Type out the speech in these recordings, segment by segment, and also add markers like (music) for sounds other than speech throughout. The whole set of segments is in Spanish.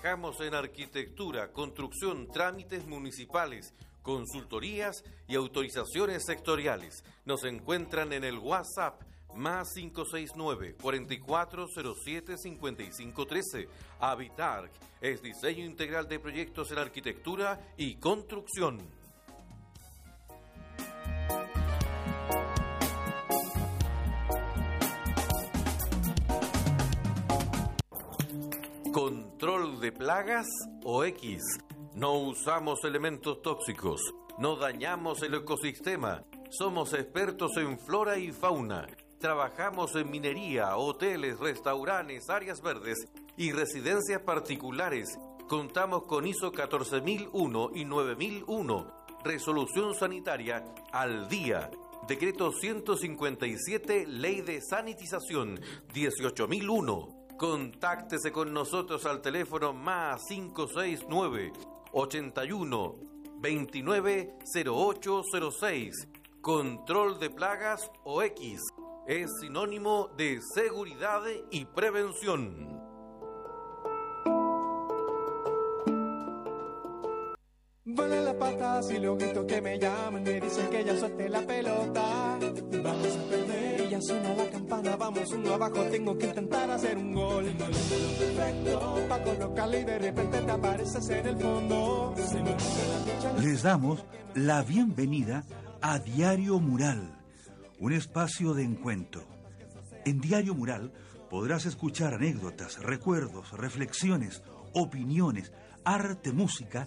Trabajamos en arquitectura, construcción, trámites municipales, consultorías y autorizaciones sectoriales. Nos encuentran en el WhatsApp más 569 4407 5513. Habitar es diseño integral de proyectos en arquitectura y construcción. Plagas o X. No usamos elementos tóxicos, no dañamos el ecosistema, somos expertos en flora y fauna. Trabajamos en minería, hoteles, restaurantes, áreas verdes y residencias particulares. Contamos con ISO 14001 y 9001. Resolución sanitaria al día. Decreto 157, Ley de Sanitización 18001. Contáctese con nosotros al teléfono más 569 81 29 0806. Control de plagas o X es sinónimo de seguridad y prevención. Vuelan las patas y los gritos que me llaman me dicen que ya suelte la pelota. Vamos a perder y ya suena la campana, vamos uno abajo, tengo que intentar hacer un gol. Perfecto, pa' colocarle y de repente te apareces en el fondo. Se me la. Les damos la bienvenida a Diario Mural, un espacio de encuentro. En Diario Mural podrás escuchar anécdotas, recuerdos, reflexiones, opiniones, arte, música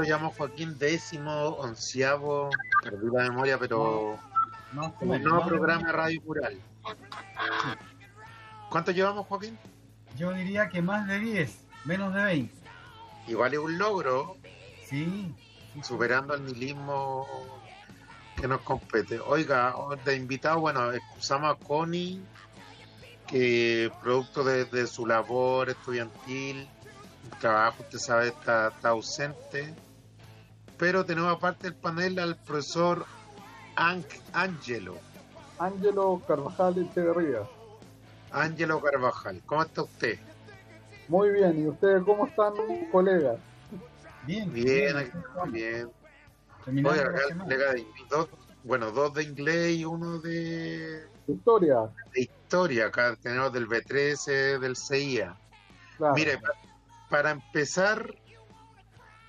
¿Cuánto llamo Joaquín? Décimo, onceavo, perdí la memoria, pero. No, el nuevo programa Radio Mural. ¿Cuánto llevamos, Joaquín? Yo diría que más de 10, menos de 20. Igual es un logro, Sí. superando el nihilismo que nos compete. Oiga, de invitado, bueno, excusamos a Connie, que producto de, de su labor estudiantil, trabajo, usted sabe, está, está ausente. Pero tenemos aparte del panel al profesor Anc- Angelo, Ángelo Carvajal Echeverría. Angelo Carvajal. ¿Cómo está usted? Muy bien, ¿y ustedes cómo están, colegas? Bien, Bien, aquí, bien. Acá de dos, bueno, dos de inglés y uno de, Historia, de historia. Acá tenemos del B13, del CIA. claro. Mire, pa- para empezar,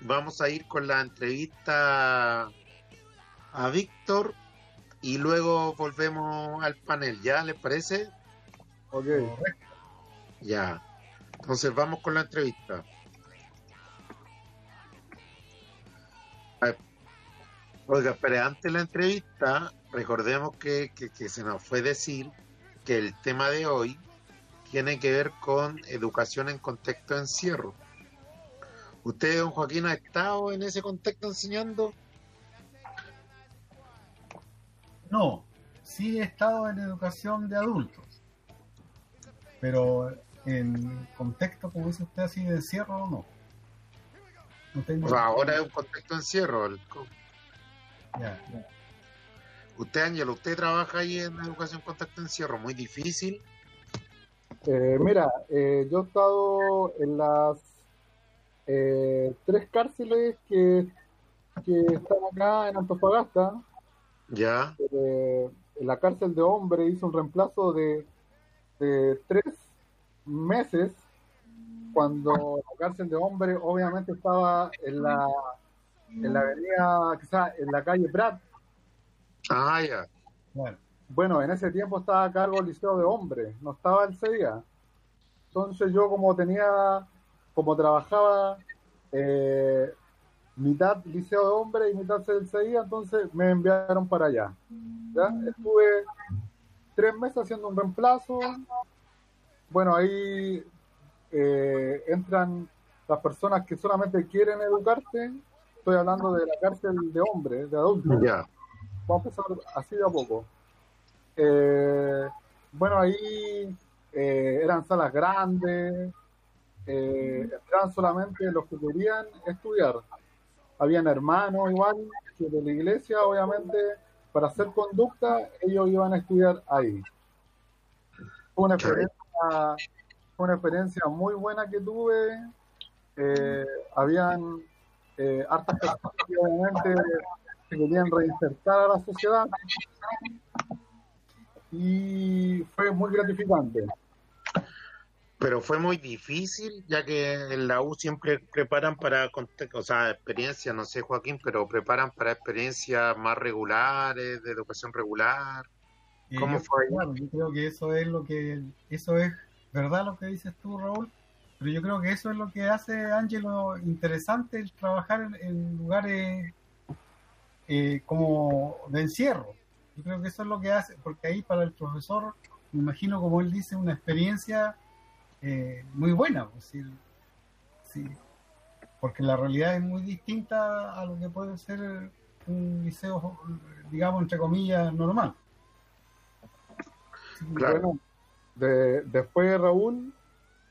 vamos a ir con la entrevista a Víctor y luego volvemos al panel. ¿Ya les parece? ok. Ya. Entonces vamos con la entrevista. Oiga, pero antes de la entrevista, recordemos que, que- que se nos fue decir que el tema de hoy tiene que ver con educación en contexto de encierro. ¿Usted, don Joaquín, ha estado en ese contexto enseñando? No, sí he estado en educación de adultos. Pero en contexto, como dice usted, así de encierro, no. No tengo. O sea, ahora es un contexto de encierro. El- Ya. Usted, Ángelo, usted trabaja ahí en educación de encierro. Muy difícil. Eh, mira, eh, yo he estado en las eh, tres cárceles que, que están acá en Antofagasta. Ya. Eh, en la cárcel de hombre hice un reemplazo de, de tres meses cuando la cárcel de hombres obviamente estaba en la en la avenida, quizás en la calle Prat. Ah, ya. Claro. Bueno, en ese tiempo estaba a cargo el liceo de hombres, no estaba el CIA. Entonces yo como tenía, como trabajaba eh, mitad liceo de hombres y mitad CIA, entonces me enviaron para allá. ¿ya? Estuve tres meses haciendo un reemplazo. Bueno, ahí eh, entran las personas que solamente quieren educarte. Estoy hablando de la cárcel de hombres, de adultos. Ya. Vamos a empezar así de a poco. Eh, bueno, ahí eh, eran salas grandes, eh, entraban solamente los que querían estudiar. Habían hermanos igual que de la iglesia, obviamente, para hacer conducta, ellos iban a estudiar ahí. Fue una experiencia, fue una experiencia muy buena que tuve. Eh, habían eh, hartas personas que obviamente se querían reinsertar a la sociedad y fue muy gratificante. Pero fue muy difícil, ya que en la U siempre preparan para, o sea, experiencias, no sé, Joaquín, pero preparan para experiencias más regulares, de educación regular. ¿Cómo yo- fue? Claro, yo creo que eso es lo que, eso es verdad lo que dices tú, Raúl, pero yo creo que eso es lo que hace Ángelo interesante el trabajar en, en lugares eh, como de encierro. Yo creo que eso es lo que hace, porque ahí para el profesor, me imagino como él dice, una experiencia eh, muy buena, pues, sí, sí, porque la realidad es muy distinta a lo que puede ser un liceo, digamos, entre comillas, normal. Claro. Bueno, de- después Raúl,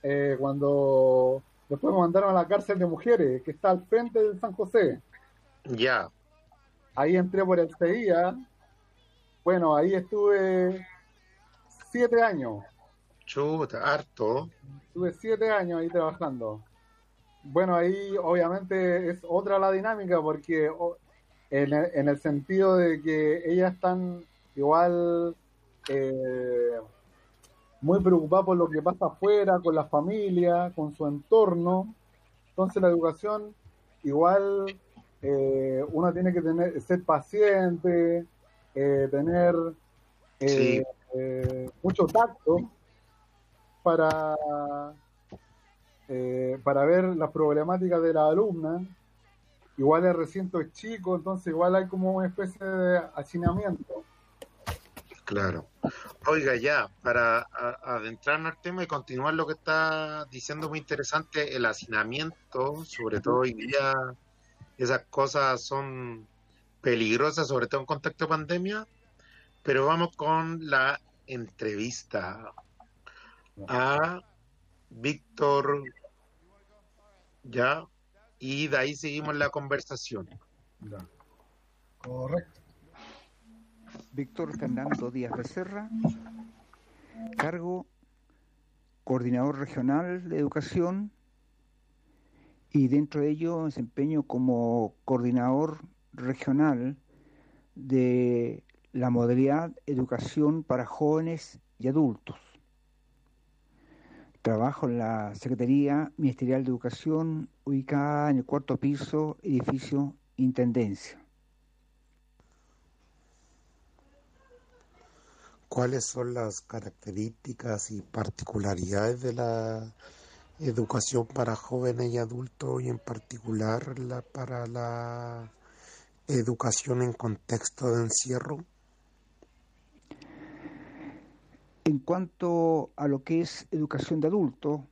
eh, cuando después me mandaron a la cárcel de mujeres, que está al frente del San José. Ya, Ahí entré por el CIA. Bueno, ahí estuve siete años. Chuta, harto. Estuve siete años ahí trabajando. Bueno, ahí obviamente es otra la dinámica porque en el, en el sentido de que ellas están igual eh, muy preocupadas por lo que pasa afuera, con la familia, con su entorno. Entonces la educación igual eh, uno tiene que tener ser paciente, eh, tener eh, Sí. eh, mucho tacto para, eh, para ver las problemáticas de la alumna. Igual el recinto es chico, entonces igual hay como una especie de hacinamiento. Claro. Oiga, ya, para adentrarnos al tema y continuar lo que está diciendo muy interesante, el hacinamiento, sobre todo hoy día, esas cosas son peligrosas, sobre todo en contexto de pandemia, pero vamos con la entrevista a Víctor, ya, y de ahí seguimos la conversación. Ya. Correcto. Víctor Fernando Díaz Becerra, cargo coordinador regional de educación y dentro de ello desempeño como coordinador regional de la modalidad educación para jóvenes y adultos. Trabajo en la Secretaría Ministerial de Educación ubicada en el cuarto piso, edificio Intendencia. ¿Cuáles son las características y particularidades de la educación para jóvenes y adultos y en particular la, para la educación en contexto de encierro? En cuanto a lo que es educación de adulto,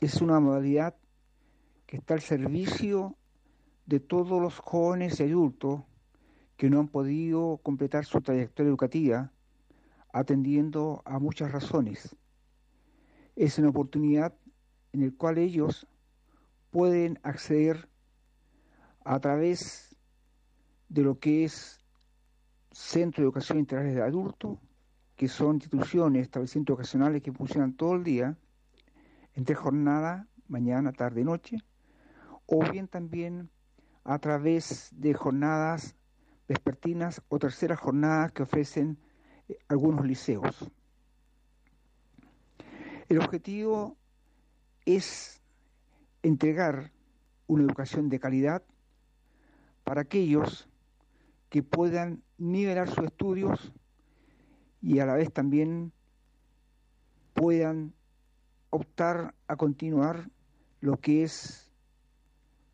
es una modalidad que está al servicio de todos los jóvenes y adultos que no han podido completar su trayectoria educativa atendiendo a muchas razones. Es una oportunidad en la cual ellos pueden acceder a través de lo que es Centro de Educación Integral de Adultos, que son instituciones, establecimientos ocasionales que funcionan todo el día, entre jornada, mañana, tarde noche, o bien también a través de jornadas vespertinas o terceras jornadas que ofrecen eh, algunos liceos. El objetivo es entregar una educación de calidad para aquellos que puedan nivelar sus estudios y a la vez también puedan optar a continuar lo que es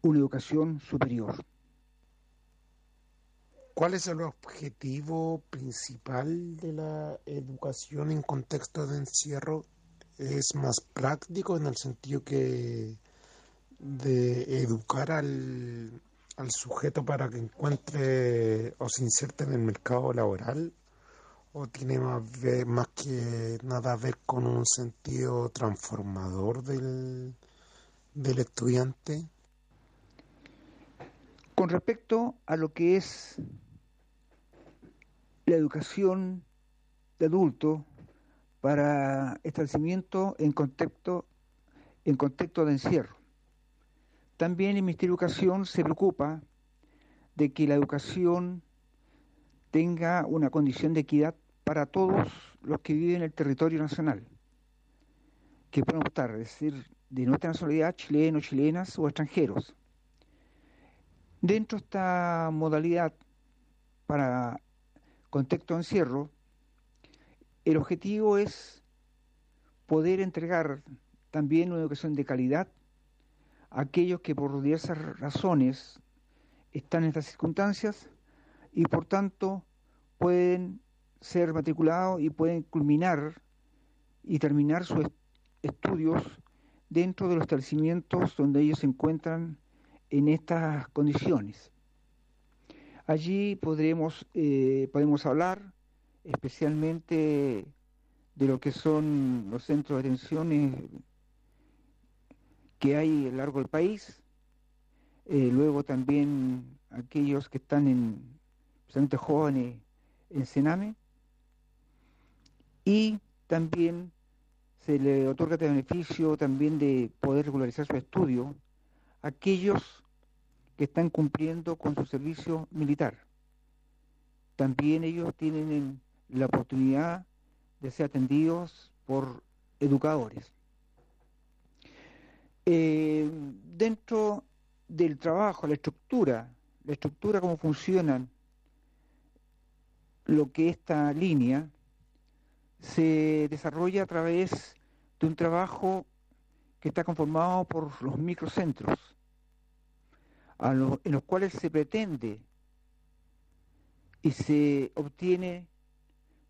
una educación superior. ¿Cuál es el objetivo principal de la educación en contexto de encierro? ¿Es más práctico en el sentido que de educar al, al sujeto para que encuentre o se inserte en el mercado laboral? ¿O tiene más, que nada a ver con un sentido transformador del, del estudiante? Con respecto a lo que es la educación de adulto para establecimiento en contexto, en contexto de encierro. También el Ministerio de Educación se preocupa de que la educación tenga una condición de equidad para todos los que viven en el territorio nacional, que puedan optar, es decir, de nuestra nacionalidad, chilenos, chilenas o extranjeros. Dentro de esta modalidad para contexto de encierro, el objetivo es poder entregar también una educación de calidad aquellos que por diversas razones están en estas circunstancias y por tanto pueden ser matriculados y pueden culminar y terminar sus estudios dentro de los establecimientos donde ellos se encuentran en estas condiciones. Allí podremos, eh, podemos hablar especialmente de lo que son los centros de atención que hay a lo largo del país, eh, luego también aquellos que están en, especialmente jóvenes, en Sename, y también se le otorga este beneficio también de poder regularizar su estudio a aquellos que están cumpliendo con su servicio militar. También ellos tienen la oportunidad de ser atendidos por educadores. Eh, dentro del trabajo, la estructura, la estructura, cómo funcionan lo que esta línea se desarrolla a través de un trabajo que está conformado por los microcentros, en los cuales se pretende y se obtiene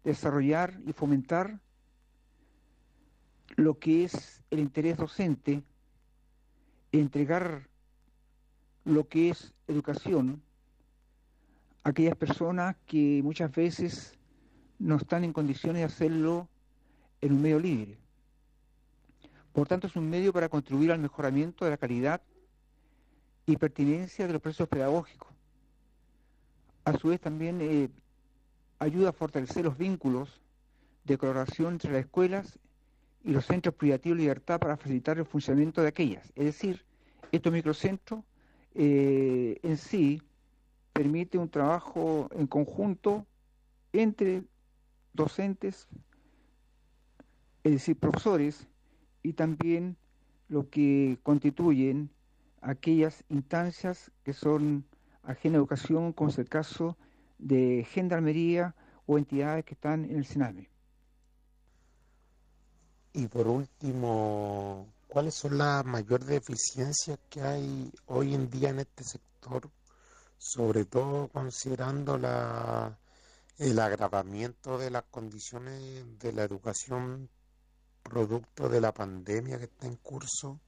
desarrollar y fomentar lo que es el interés docente entregar lo que es educación a aquellas personas que muchas veces no están en condiciones de hacerlo en un medio libre. Por tanto, es un medio para contribuir al mejoramiento de la calidad y pertinencia de los procesos pedagógicos. A su vez, también eh, ayuda a fortalecer los vínculos de colaboración entre las escuelas y los centros privativos de libertad para facilitar el funcionamiento de aquellas. Es decir, estos microcentros eh, en sí permite un trabajo en conjunto entre docentes, es decir, profesores, y también lo que constituyen aquellas instancias que son ajenas a educación, como es el caso de gendarmería o entidades que están en el SENAME. Y por último, ¿cuáles son las mayores deficiencias que hay hoy en día en este sector? Sobre todo considerando la, el agravamiento de las condiciones de la educación producto de la pandemia que está en curso.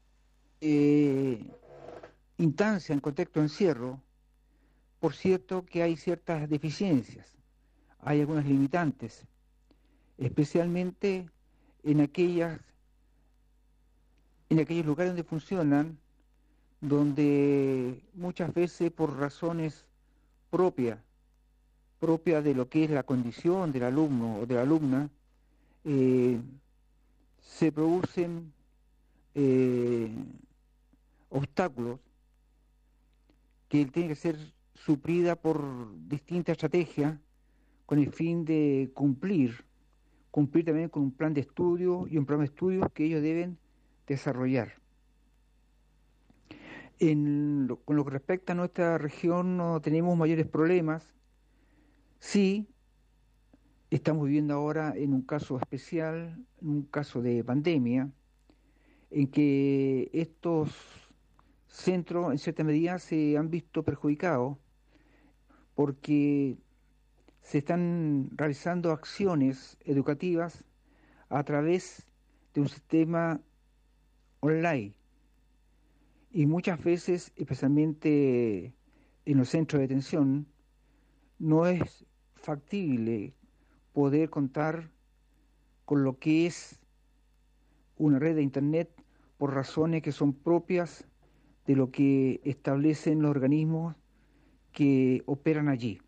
Eh, instancia en contexto encierro, por cierto que hay ciertas deficiencias, hay algunas limitantes, especialmente en aquellas en aquellos lugares donde funcionan, donde muchas veces por razones propias, propias de lo que es la condición del alumno o de la alumna, eh, se producen eh, obstáculos que tienen que ser suplida por distintas estrategias con el fin de cumplir cumplir también con un plan de estudio y un programa de estudios que ellos deben desarrollar. Con lo que respecta a nuestra región no tenemos mayores problemas. Sí, estamos viviendo ahora en un caso especial, en un caso de pandemia, en que estos centros en cierta medida se han visto perjudicados porque se están realizando acciones educativas a través de un sistema online. Y muchas veces, especialmente en los centros de detención, no es factible poder contar con lo que es una red de Internet por razones que son propias de lo que establecen los organismos que operan allí.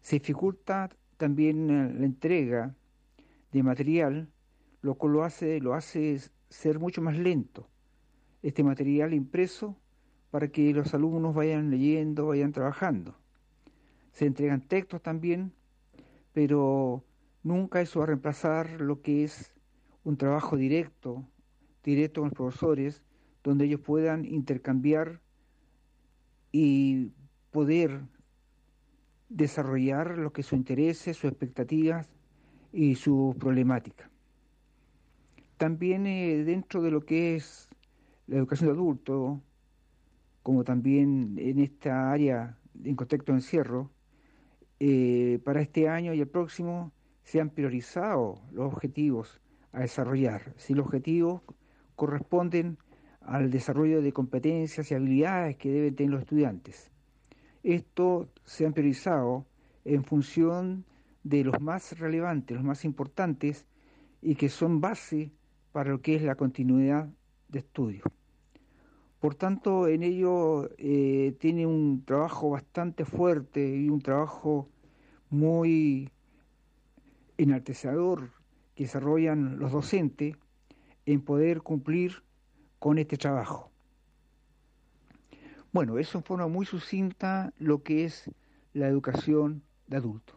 Se dificulta también la entrega de material, lo cual lo hace, lo hace ser mucho más lento este material impreso para que los alumnos vayan leyendo, vayan trabajando. Se entregan textos también, pero nunca eso va a reemplazar lo que es un trabajo directo, directo con los profesores, donde ellos puedan intercambiar y poder desarrollar lo que es su intereses, sus expectativas y su problemática. También eh, dentro de lo que es la educación de adultos, como también en esta área en contexto de encierro, eh, para este año y el próximo se han priorizado los objetivos a desarrollar. Si los objetivos corresponden al desarrollo de competencias y habilidades que deben tener los estudiantes. Esto se han priorizado en función de los más relevantes, los más importantes y que son base para lo que es la continuidad de estudio. Por tanto, en ello eh, tiene un trabajo bastante fuerte y un trabajo muy enaltecedor que desarrollan los docentes en poder cumplir con este trabajo. Bueno, eso en forma muy sucinta lo que es la educación de adultos.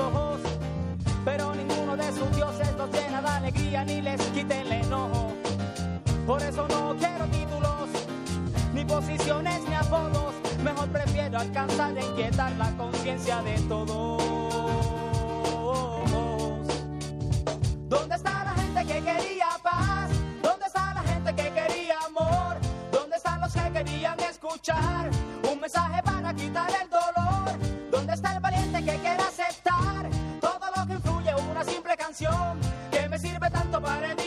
Oh. Siempre nos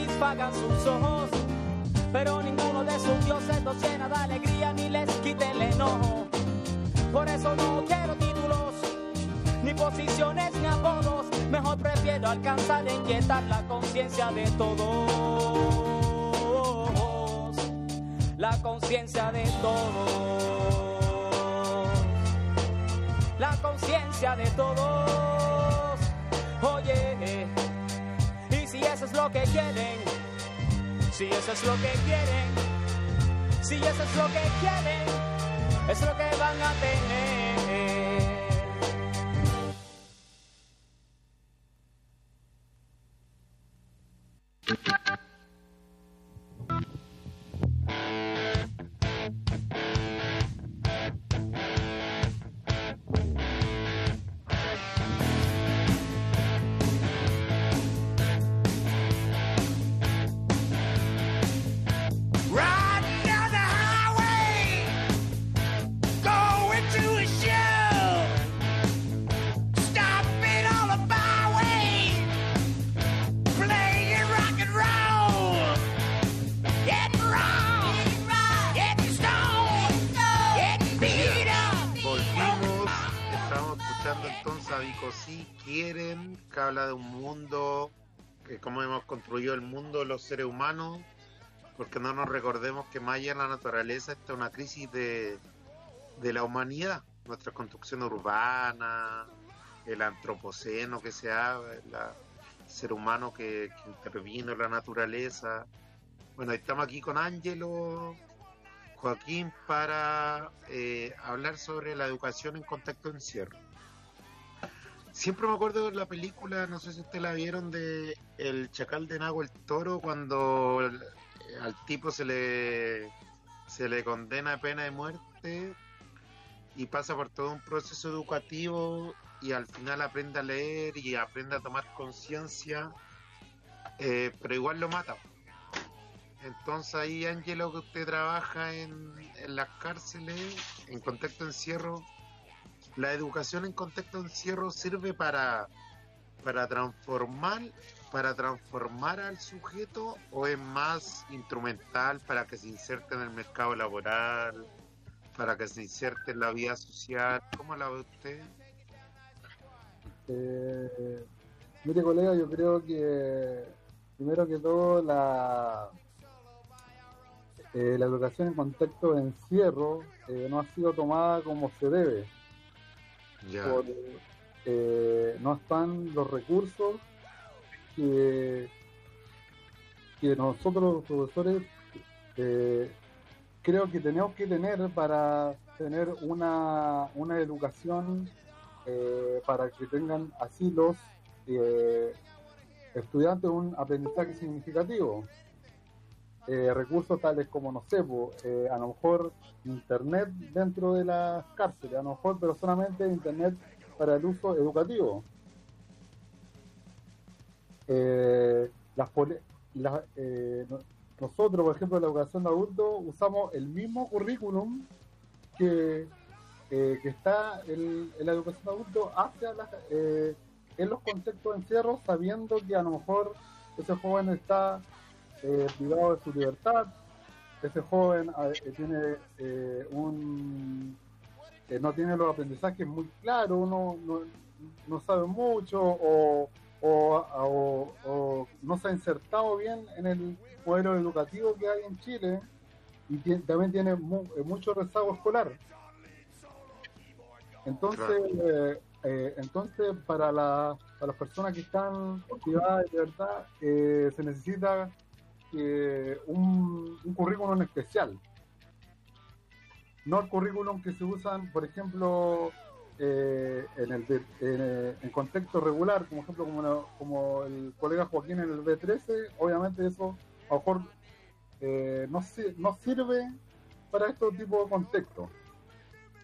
satisfagan sus ojos. Pero ninguno de sus dioses los llena de alegría ni les quite el enojo. Por eso no quiero títulos, ni posiciones ni apodos. Mejor prefiero alcanzar e inquietar la conciencia de todos. La conciencia de todos. La conciencia de todos. Oye, y si eso es lo que quieren, si eso es lo que quieren, si eso es lo que quieren, es lo que van a tener. Habla de un mundo, que cómo hemos construido el mundo los seres humanos, porque no nos recordemos que más allá de la naturaleza está una crisis de, de la humanidad, nuestra construcción urbana, el antropoceno que se habla, el ser humano que, que intervino en la naturaleza. Bueno, estamos aquí con Ángelo, Joaquín, para eh, hablar sobre la educación en contexto de encierro. Siempre me acuerdo de la película, no sé si ustedes la vieron, de El Chacal de Nago el Toro, cuando el- al tipo se le, se le condena a pena de muerte y pasa por todo un proceso educativo y al final aprende a leer y aprende a tomar conciencia, eh, pero igual lo mata. Entonces ahí, Ángelo, que usted trabaja en, en las cárceles, en contexto encierro, la educación en contexto de encierro sirve para, para transformar para transformar al sujeto o es más instrumental para que se inserte en el mercado laboral, para que se inserte en la vida social? ¿Cómo la ve usted? Eh, mire, colega, yo creo que primero que todo la, eh, la educación en contexto de encierro eh, no ha sido tomada como se debe. Eh, no están los recursos que, que nosotros los profesores eh, creo que tenemos que tener para tener una, una educación eh, para que tengan así los eh, estudiantes un aprendizaje significativo. Eh, recursos tales como, no sé, po, eh, a lo mejor internet dentro de las cárceles, a lo mejor, pero solamente internet para el uso educativo. Eh, las poli- la- eh, no- nosotros, por ejemplo, en la educación de adultos, usamos el mismo currículum que, eh, que está en, la educación de adultos hacia la- eh, en los contextos de encierro, sabiendo que a lo mejor ese joven está eh, privado de su libertad, ese joven eh, tiene eh, un eh, no tiene los aprendizajes muy claros, no, no, no sabe mucho o, o, o- o no se ha insertado bien en el modelo educativo que hay en Chile y también tiene mu- eh, mucho rezago escolar. Entonces, eh, entonces para, la- para las personas que están privadas de libertad eh, se necesita eh, un, un currículum especial. No el currículum que se usan, por ejemplo, eh, en el eh, en contexto regular, como ejemplo como, el colega Joaquín en el B13, obviamente eso a lo mejor eh, no, no sirve para estos tipos de contextos.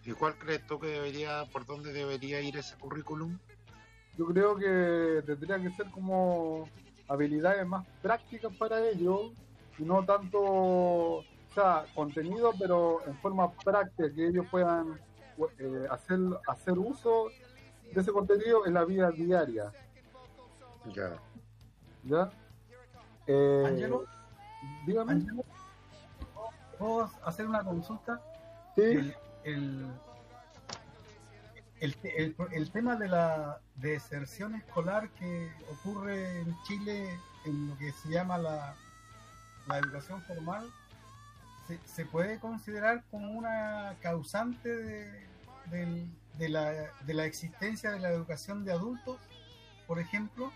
¿Y cuál crees tú que debería, por dónde debería ir ese currículum? Yo creo que tendría que ser como habilidades más prácticas para ellos y no tanto, o sea, contenido, pero en forma práctica, que ellos puedan eh, hacer, hacer uso de ese contenido en la vida diaria. Ya. ¿Ya? Eh, Ángelo, dígame. Ángelo, ¿puedo hacer una consulta? Sí. El, el, el, el- el tema de la deserción escolar que ocurre en Chile en lo que se llama la, la educación formal, ¿se, se puede considerar como una causante de, del- de la, de la existencia de la educación de adultos, por ejemplo?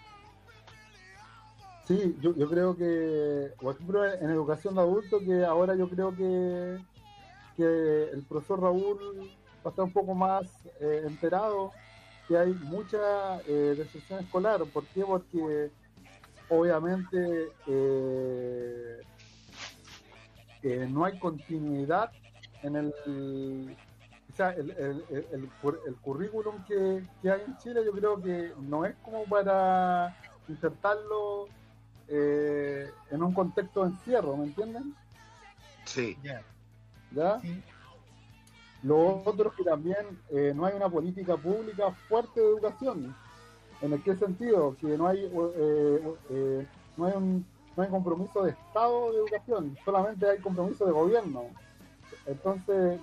Sí, yo, yo creo que, por ejemplo, en educación de adultos, que ahora yo creo que, que el profesor Raúl va a estar un poco más eh, enterado que hay mucha eh, deserción escolar. ¿Por qué? Porque obviamente eh, eh, no hay continuidad en el... O sea, el, el, el, el cur- el currículum que, que hay en Chile yo creo que no es como para insertarlo eh, en un contexto de encierro, ¿me entienden? Sí. Ya, ¿Ya? sí. Lo otro es que también eh, no hay una política pública fuerte de educación. ¿En el qué sentido? Que no hay, eh, eh, no hay un no hay compromiso de Estado de educación, solamente hay compromiso de gobierno. Entonces,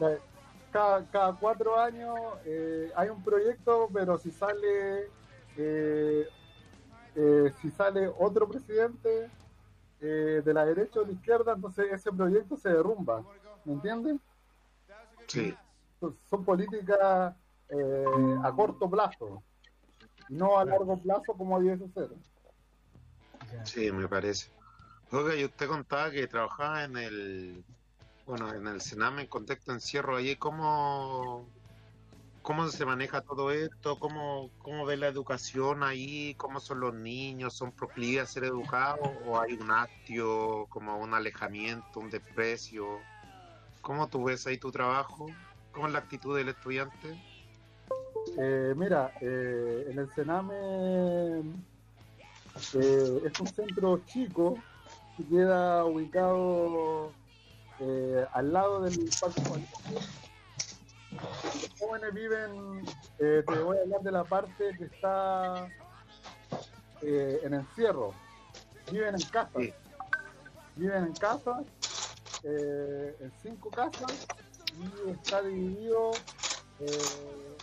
cada, cada cuatro años eh, hay un proyecto, pero si sale eh, si sale otro presidente de la derecha o de la izquierda, entonces ese proyecto se derrumba. ¿Me entienden? Sí. Son- políticas eh, a corto plazo, no a largo plazo como debiese ser. Sí, me parece. Oiga, y usted contaba que trabajaba en el, bueno, en el Sename en contexto de encierro. Allí, ¿cómo, cómo se maneja todo esto? ¿Cómo, ¿Cómo ve la educación ahí? ¿Cómo son los niños? ¿Son proclives a ser educados? ¿O hay un hastio, como un alejamiento, un desprecio? ¿Cómo tú ves ahí tu trabajo? ¿Cómo es la actitud del estudiante? Eh, mira, eh, en el Sename eh, es un centro chico que queda ubicado eh, al lado del Parque Juanico. Los jóvenes viven, eh, te voy a hablar de la parte que está eh, en encierro. Viven en casas. Sí. Viven en casas, eh, en cinco casas, y está dividido, eh,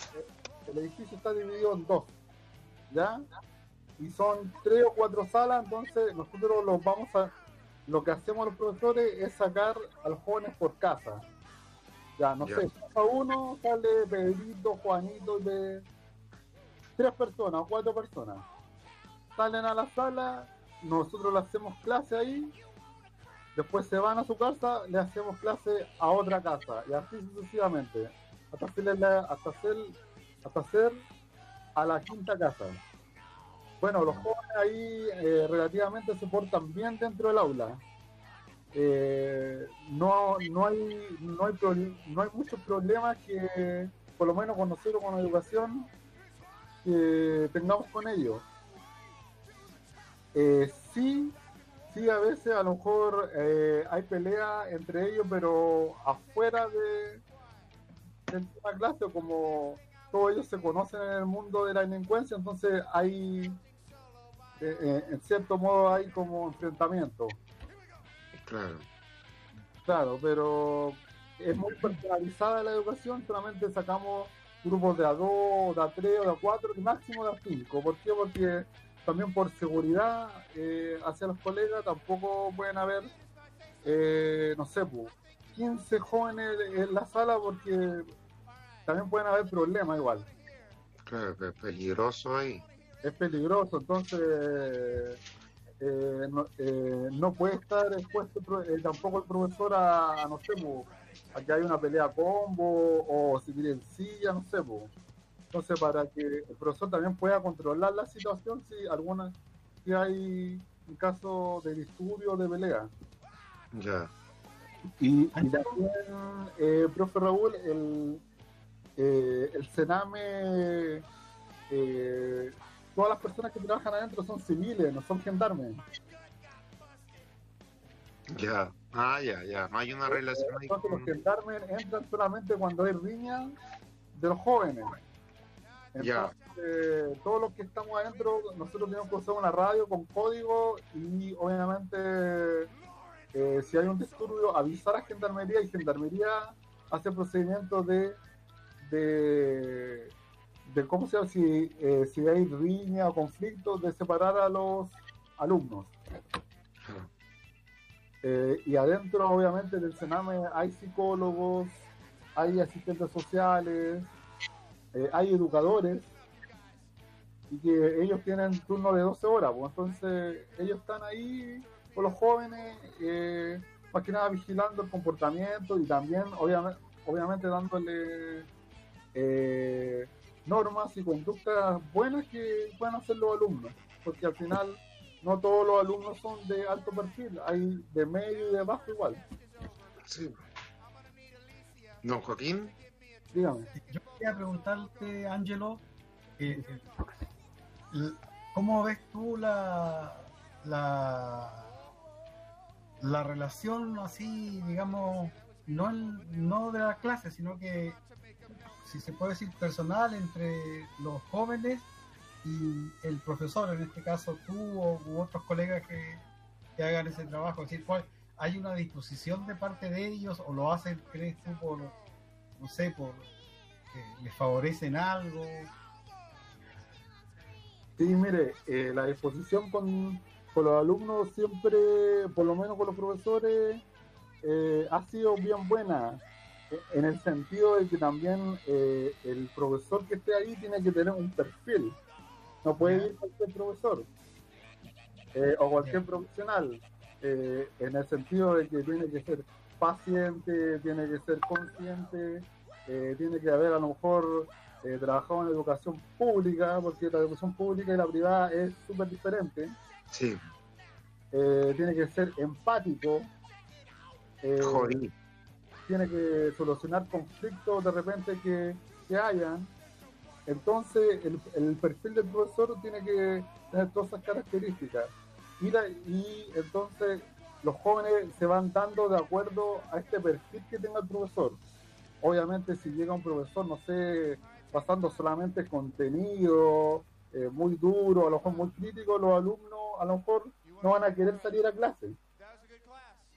el edificio está dividido en dos, ¿ya? Y son tres o cuatro salas, entonces nosotros los vamos a, lo que hacemos los profesores es sacar a los jóvenes por casa. Ya, no sé, casa uno sale Pedrito, Juanito, de tres personas o cuatro personas. Salen a la sala, nosotros le hacemos clase ahí, después se van a su casa, le hacemos clase a otra casa, y así sucesivamente, hasta hacerle la- hasta hacer, hasta hacer a la quinta casa. Bueno, los jóvenes ahí eh, relativamente se portan bien dentro del aula. Eh, no, no hay no hay no hay muchos problemas que por lo menos con nosotros con educación que tengamos con ellos. Eh, sí, sí, a veces a lo mejor eh, hay pelea entre ellos, pero afuera de, de la clase, como todos ellos se conocen en el mundo de la delincuencia, entonces hay, eh, eh, en cierto modo, hay como enfrentamiento. Claro. Claro, pero es muy personalizada la educación, solamente sacamos grupos de a dos, de a tres, de a cuatro y máximo de a cinco. ¿Por qué? Porque también por seguridad eh, hacia los colegas tampoco pueden haber, eh, no sé, pues, 15 jóvenes en la sala porque también pueden haber problemas igual. Claro, es peligroso ahí. Es peligroso, entonces eh, no, eh, no puede estar expuesto eh, tampoco el profesor a, no sé, po, a que hay una pelea combo o si quieren silla, no sé. po. Entonces, para que el profesor también pueda controlar la situación si alguna si hay un caso de disturbio o de pelea. Ya. Y, y también, eh, profe Raúl, el, eh, el Sename, eh, todas las personas que trabajan adentro son civiles, no son gendarmes. Ya, ah, ya, ya, no hay una relación ahí Entonces los gendarmes entran solamente cuando hay riña de los jóvenes. Entonces, todos los que estamos adentro, nosotros tenemos que usar una radio con código y obviamente eh, si hay un disturbio, avisar a Gendarmería y Gendarmería hace procedimientos de, de, de cómo se llama, si, eh, si hay riña o conflicto, de separar a los alumnos. Eh, y adentro, obviamente, del Sename hay psicólogos, hay asistentes sociales, eh, hay educadores, y que ellos tienen turno de 12 horas, pues, entonces ellos están ahí con los jóvenes, eh, más que nada vigilando el comportamiento y también, obviamente, obviamente dándole eh, normas y conductas buenas que puedan hacer los alumnos, porque al final no todos los alumnos son de alto perfil, hay de medio y de bajo igual. Sí. Don Joaquín, Dígame. Yo quería preguntarte, Ángelo, eh, ¿cómo ves tú la, la, la relación así, digamos, no, en- no de la clase, sino que, si se puede decir, personal entre los jóvenes y el profesor, en este caso tú o, u otros colegas que, que hagan ese trabajo? Es decir, ¿cuál- ¿hay una disposición de parte de ellos o lo hacen, crees tú, por, no sé, por les favorecen algo? Sí, mire, eh, la disposición con, con los alumnos siempre, por lo menos con los profesores, eh, ha sido bien buena, en el sentido de que también eh, el profesor que esté ahí tiene que tener un perfil, no puede ir cualquier profesor eh, o cualquier profesional, en el sentido de que tiene que ser paciente, tiene que ser consciente, eh, tiene que haber a lo mejor eh, trabajado en educación pública, porque la educación pública y la privada es súper diferente. sí, Eh, tiene que ser empático. eh, jodí. tiene que solucionar conflictos de repente que, que hayan. Entonces, el, el perfil del profesor tiene que tener todas esas características. Y, la- y entonces los jóvenes se van dando de acuerdo a este perfil que tenga el profesor. Obviamente, si llega un profesor, no sé, pasando solamente contenido eh, muy duro, a lo mejor muy crítico, los alumnos a lo mejor no van a querer salir a clase.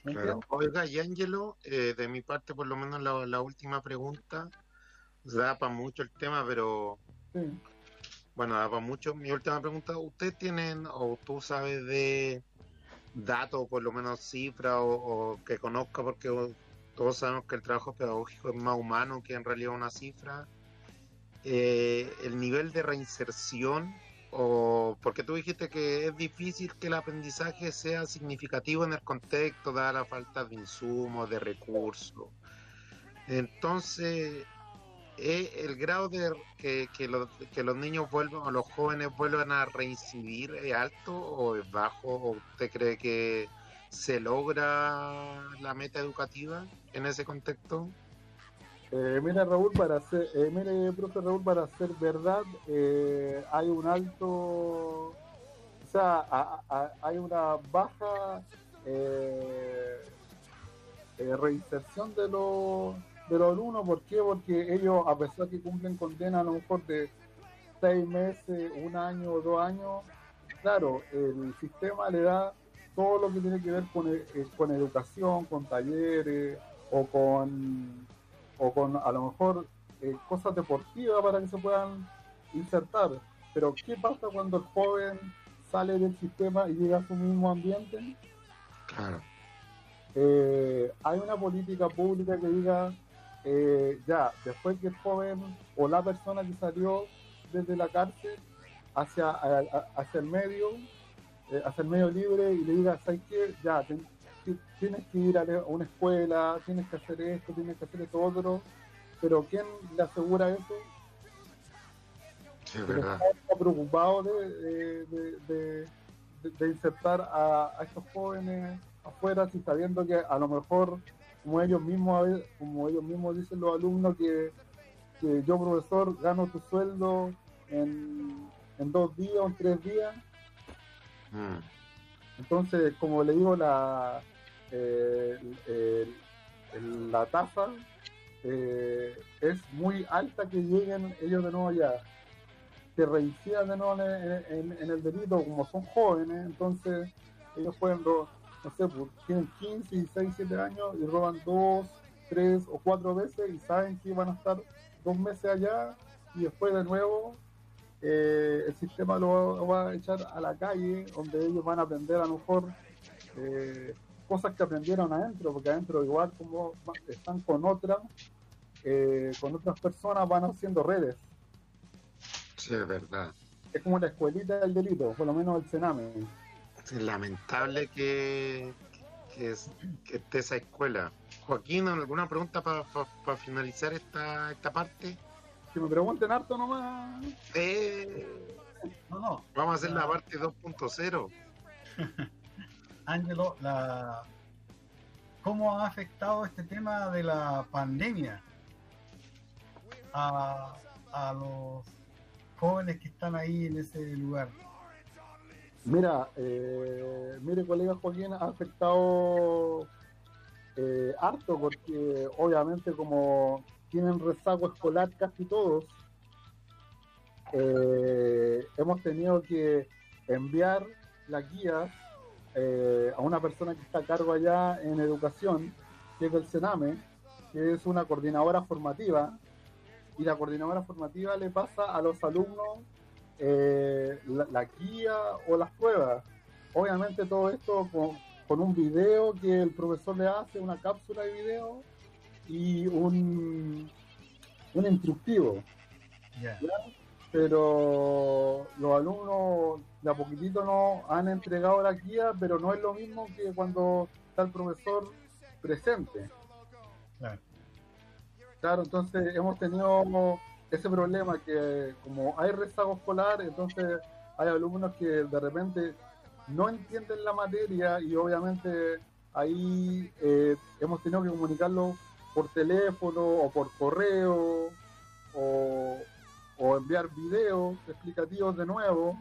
¿Me Claro. Oiga, y Ángelo, eh, de mi parte, por lo menos la, la última pregunta, da para mucho el tema, pero Sí. bueno, da para mucho. Mi última pregunta, ¿usted tienen o tú sabes de datos, por lo menos cifras, o, o que conozca, porque todos sabemos que el trabajo pedagógico es más humano que en realidad una cifra? Eh, el nivel de reinserción, o porque tú dijiste que es difícil que el aprendizaje sea significativo en el contexto, dada la falta de insumos, de recursos. Entonces, ¿es el grado de que los, que los niños vuelvan o los jóvenes vuelvan a reincidir es alto o es bajo? ¿O usted cree que se logra la meta educativa en ese contexto? Eh, mira Raúl, para ser, eh, mire profe Raúl, para ser verdad, eh, hay un alto, o sea, a- hay una baja eh, eh, reinserción de los de los alumnos. ¿Por qué? Porque ellos, a pesar que cumplen condena a lo mejor de seis meses, un año o dos años, claro, el sistema le da todo lo que tiene que ver con, eh, con educación, con talleres o con o con a lo mejor eh, cosas deportivas para que se puedan insertar. Pero ¿qué pasa cuando el joven sale del sistema y llega a su mismo ambiente? Claro. Eh, hay una política pública que diga, eh, ya, después que el joven o la persona que salió desde la cárcel hacia, a- a- hacia el medio, eh, hacia el medio libre y le diga, ¿sabes qué? Ya, ten- tienes que ir a una escuela, tienes que hacer esto, tienes que hacer esto otro, pero ¿quién le asegura eso? Sí, verdad. Está preocupado de, de, de- insertar a, a estos jóvenes afuera, si sabiendo que a lo mejor, como ellos mismos, como ellos mismos dicen los alumnos, que que yo, profesor, gano tu sueldo en, en dos días o en tres días. Mm. Entonces, como le digo, la, eh, el- la tasa eh, es muy alta que lleguen ellos de nuevo allá, que reincidan de nuevo en, en- el delito, como son jóvenes, entonces ellos pueden, ro- no sé, pues, tienen 15, 16, 7 años y roban dos, tres o cuatro veces y saben que van a estar dos meses allá y después de nuevo eh, el sistema lo va a echar a la calle, donde ellos van a aprender a lo mejor eh, cosas que aprendieron adentro, porque adentro igual como están con otras, eh, con otras personas van haciendo redes. Sí, es verdad. Es como la escuelita del delito, por lo menos el Sename. Es lamentable que, que, es- que esté esa escuela. Joaquín, ¿alguna pregunta para finalizar esta, esta parte? Que me pregunten harto nomás. Eh, No, no. vamos a hacer la parte 2.0. (laughs) Ángelo, la... ¿cómo ha afectado este tema de la pandemia a, a los jóvenes que están ahí en ese lugar? Mira, eh, mire colega Joaquín, ha afectado eh, harto porque obviamente como tienen rezago escolar casi todos, eh, hemos tenido que enviar las guías eh, a una persona que está a cargo allá en educación, que es del Sename, que es una coordinadora formativa, y la coordinadora formativa le pasa a los alumnos eh, la, la guía o las pruebas. Obviamente todo esto con un video que el profesor le hace, una cápsula de video y un, un instructivo. Pero los alumnos de a poquitito nos han entregado la guía, pero no es lo mismo que cuando está el profesor presente. Claro. Claro, entonces hemos tenido ese problema que como hay rezago escolar, entonces hay alumnos que de repente no entienden la materia y obviamente ahí eh, hemos tenido que comunicarlo por teléfono o por correo o, o enviar videos explicativos de nuevo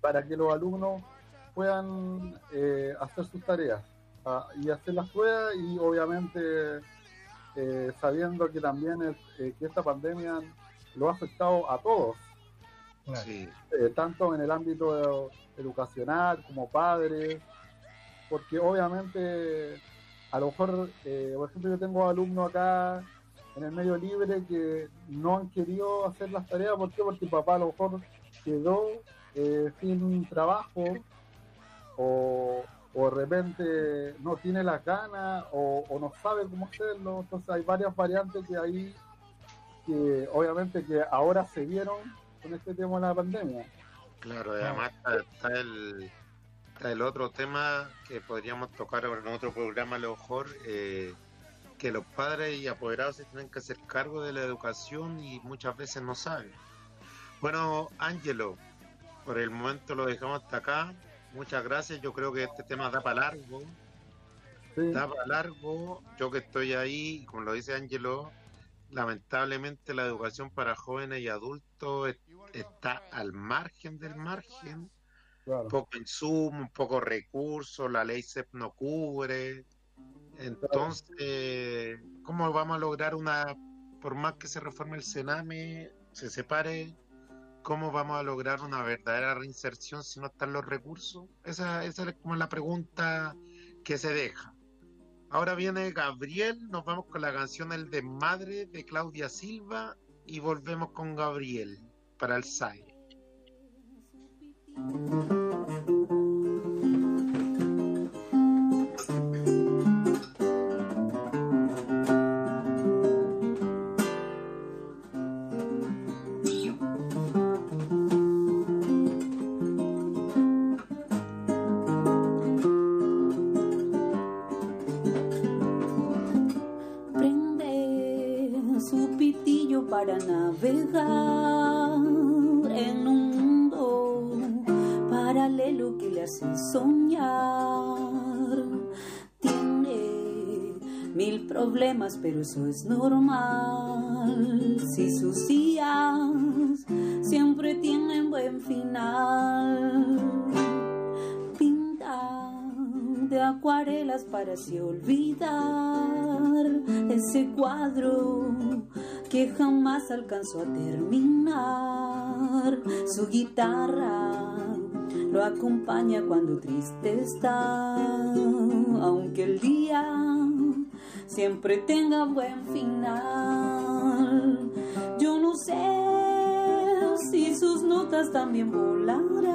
para que los alumnos puedan eh, hacer sus tareas ah, y hacer las pruebas y obviamente eh, sabiendo que también es, eh, que esta pandemia lo ha afectado a todos, Sí. eh, tanto en el ámbito educacional como padres, porque obviamente a lo mejor, eh, por ejemplo, yo tengo alumnos acá en el medio libre que no han querido hacer las tareas, ¿por qué? Porque el papá a lo mejor quedó eh, sin trabajo o, o de repente no tiene las ganas o, no sabe cómo hacerlo, entonces hay varias variantes que ahí que obviamente que ahora se vieron con este tema de la pandemia. Claro, además está, el, el otro tema que podríamos tocar en otro programa a lo mejor, eh, que los padres y apoderados se tienen que hacer cargo de la educación y muchas veces no saben. Bueno, Ángelo, por el momento lo dejamos hasta acá. Muchas gracias. Yo creo que este tema da para largo. Da para largo. Yo que estoy ahí, como lo dice Ángelo, lamentablemente la educación para jóvenes y adultos es- está al margen del margen. Poco insumo, poco recursos, la ley CEP no cubre. Entonces, ¿cómo vamos a lograr una, por más que se reforme el Sename, se separe, cómo vamos a lograr una verdadera reinserción si no están los recursos? Esa, esa es como la pregunta que se deja. Ahora viene Gabriel, nos vamos con la canción El Desmadre de Claudia Silva y volvemos con Gabriel para el SAE. Pero eso es normal. mal si sus días siempre tienen buen final. Pinta de acuarelas para así olvidar ese cuadro que jamás alcanzó a terminar. Su guitarra lo acompaña cuando triste está, aunque el día siempre tenga buen final. Yo no sé si sus notas también volarán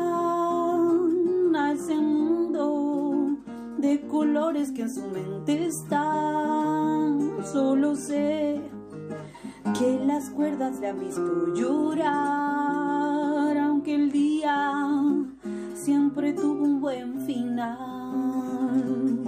a ese mundo de colores que en su mente están. Solo sé que las cuerdas le han visto llorar, aunque el día siempre tuvo un buen final.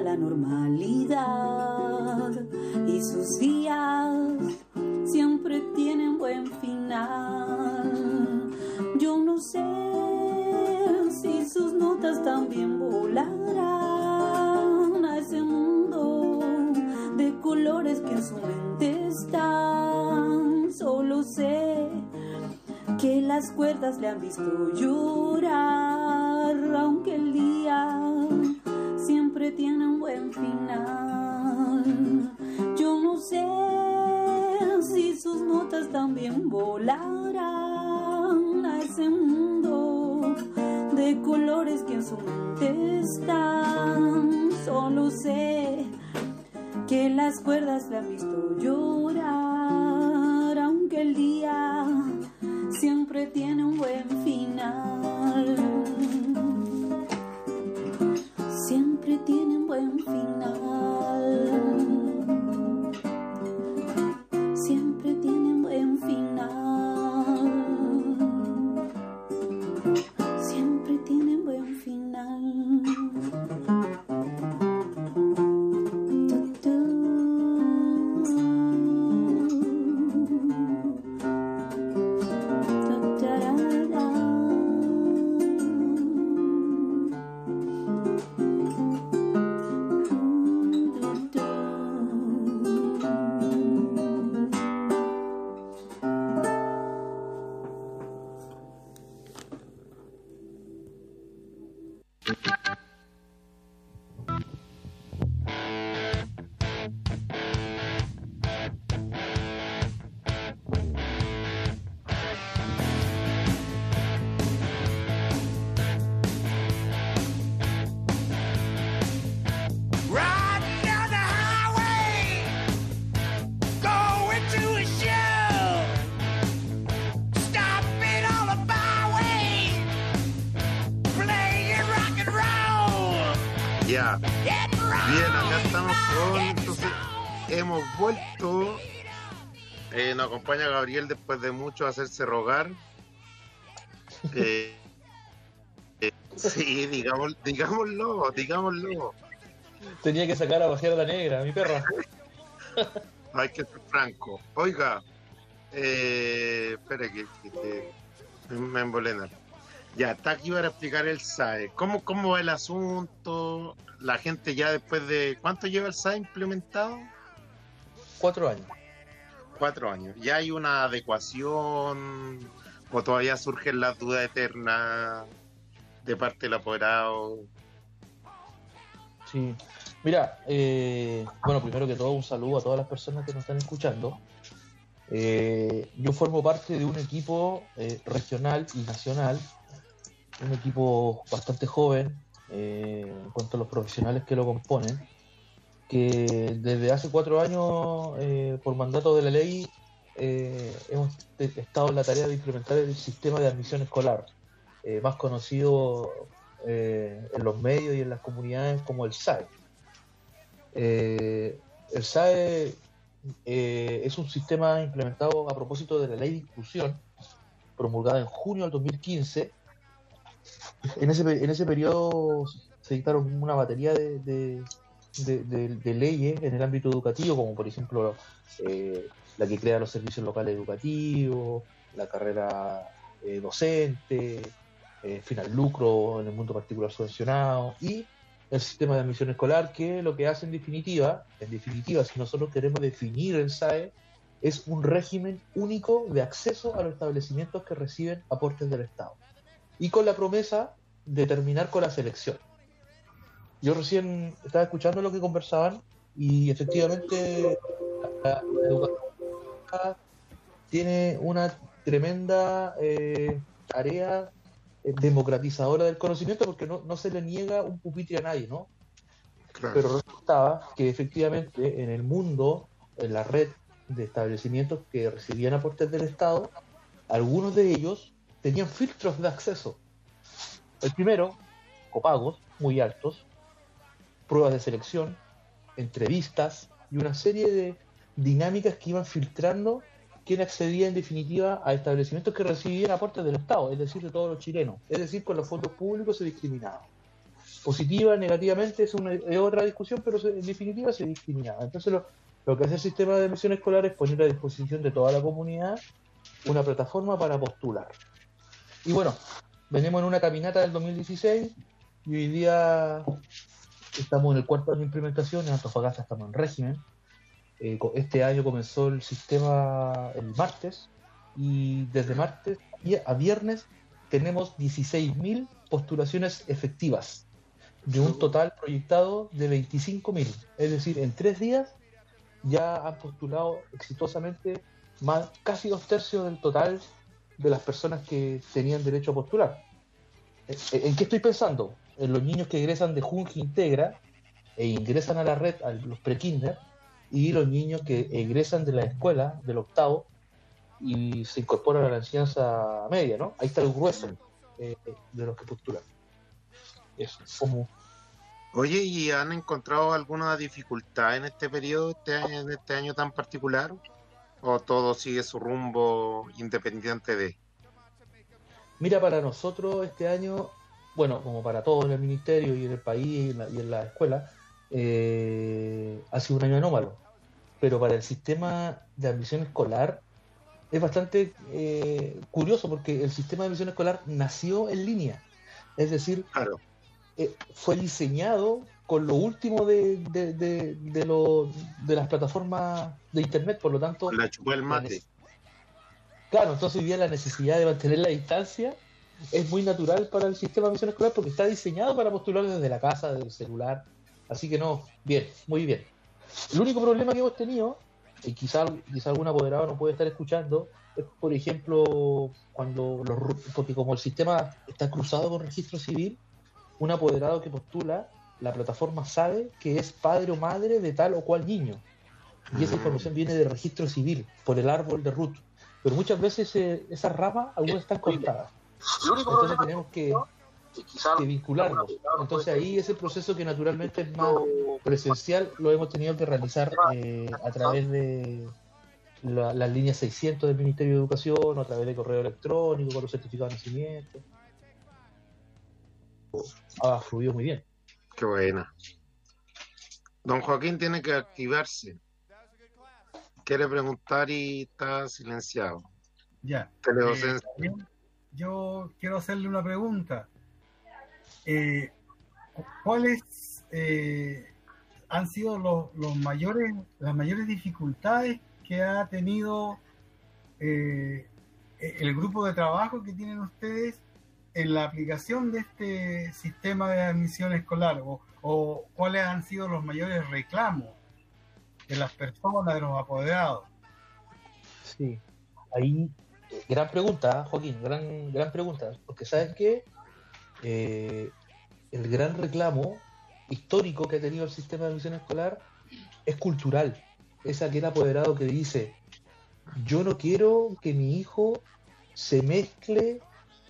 La normalidad y sus días siempre tienen buen final. Yo no sé si sus notas también volarán a ese mundo de colores que en su mente están. Solo sé que las cuerdas le han visto llorar, volarán a ese mundo de colores que en su mente están. Solo sé que las cuerdas le Gabriel después de mucho hacerse rogar. (laughs) Eh, eh, sí, digamos, digámoslo, digámoslo. Tenía que sacar a pasear a la negra, mi perra. (laughs) Hay que ser franco. Oiga, eh, espere que, que- que me embolena. Ya, está aquí para explicar el SAE. ¿Cómo, ¿Cómo va el asunto? La gente ya después de... ¿Cuánto lleva el SAE implementado? Cuatro años. Cuatro años. ¿Ya hay una adecuación o todavía surgen las dudas eternas de parte del apoderado? Sí. Mira, eh, bueno, primero que todo, un saludo a todas las personas que nos están escuchando. Eh, yo formo parte de un equipo eh, regional y nacional, un equipo bastante joven eh, en cuanto a los profesionales que lo componen, que desde hace cuatro años, eh, por mandato de la ley, eh, hemos estado en la tarea de implementar el sistema de admisión escolar. eh, más conocido en los medios y en las comunidades como el SAE. El SAE es un sistema implementado a propósito de la ley de inclusión, promulgada en junio del 2015. En ese, en ese periodo se dictaron una batería de- de- leyes en el ámbito educativo, como por ejemplo eh, la que crea los servicios locales educativos, la carrera eh, docente, eh, fin al lucro en el mundo particular subvencionado y el sistema de admisión escolar que lo que hace en definitiva, en definitiva, si nosotros queremos definir el SAE, es un régimen único de acceso a los establecimientos que reciben aportes del Estado. Y con la promesa de terminar con la selección. Yo recién estaba escuchando lo que conversaban y efectivamente la, la educación tiene una tremenda eh, tarea eh, democratizadora del conocimiento porque no, no se le niega un pupitre a nadie, ¿no? Pero resultaba que efectivamente en el mundo, en la red de establecimientos que recibían aportes del Estado, algunos de ellos tenían filtros de acceso. El primero, copagos muy altos, pruebas de selección, entrevistas y una serie de dinámicas que iban filtrando quién accedía en definitiva a establecimientos que recibían aportes del Estado, es decir, de todos los chilenos. Es decir, con los fondos públicos se discriminaba. Positiva, negativamente, es, una, es otra discusión, pero en definitiva se discriminaba. Entonces, lo, lo que hace el sistema de admisión escolar es poner a disposición de toda la comunidad una plataforma para postular. Y bueno, venimos en una caminata del 2016 y hoy día estamos en el cuarto año de implementación, en Antofagasta estamos en régimen. Eh, este año comenzó el sistema el martes y desde martes a viernes tenemos 16.000 postulaciones efectivas de un total proyectado de 25.000. Es decir, en tres días ya han postulado exitosamente más, casi dos tercios del total de las personas que tenían derecho a postular. ¿En, en qué estoy pensando? En los niños que egresan de Junji Integra e ingresan a la red, a los prekinder, y los niños que egresan de la escuela, del octavo, y se incorporan a la enseñanza media, ¿no? Ahí está el grueso eh, de los que postulan. Eso, como Oye, ¿y han encontrado alguna dificultad en este periodo, este año, en este año tan particular? ¿O todo sigue su rumbo independiente de? Mira, para nosotros este año, bueno, como para todos en el ministerio y en el país y en la, y en la escuela, eh, ha sido un año anómalo. Pero para el sistema de admisión escolar es bastante eh, curioso porque el sistema de admisión escolar nació en línea. Es decir, eh, fue diseñado con lo último de, de, de, de lo- de las plataformas de Internet, por lo tanto... La chupó el mate. Claro, entonces hoy día la necesidad de mantener la distancia es muy natural para el sistema de admisión escolar porque está diseñado para postular desde la casa, desde el celular. Así que no, bien, muy bien. El único problema que hemos tenido, y quizá, quizá algún apoderado no puede estar escuchando, es por ejemplo cuando los, porque como el sistema está cruzado con registro civil, un apoderado que postula, la plataforma sabe que es padre o madre de tal o cual niño. Y esa información viene del registro civil, por el árbol de root. Pero muchas veces eh, esas ramas, algunas están cortadas. Entonces tenemos que, que vincularnos. Entonces ahí ese proceso que naturalmente es más presencial lo hemos tenido que realizar eh, a través de la- las líneas 600 del Ministerio de Educación a través de correo electrónico con los certificados de nacimiento. Ha fluido muy bien. Qué buena. Don Joaquín tiene que activarse. Quiere preguntar y está silenciado. Ya. Teledocencia. Eh, yo quiero hacerle una pregunta. Eh, ¿Cuáles eh, han sido los, los mayores, las mayores dificultades que ha tenido eh, el grupo de trabajo que tienen ustedes en la aplicación de este sistema de admisión escolar? ¿O, o cuáles han sido los mayores reclamos de las personas, de los apoderados? Sí, ahí, gran pregunta, ¿eh, Joaquín, gran, gran pregunta, porque sabes que el gran reclamo histórico que ha tenido el sistema de admisión escolar es cultural. Es aquel apoderado que dice, yo no quiero que mi hijo se mezcle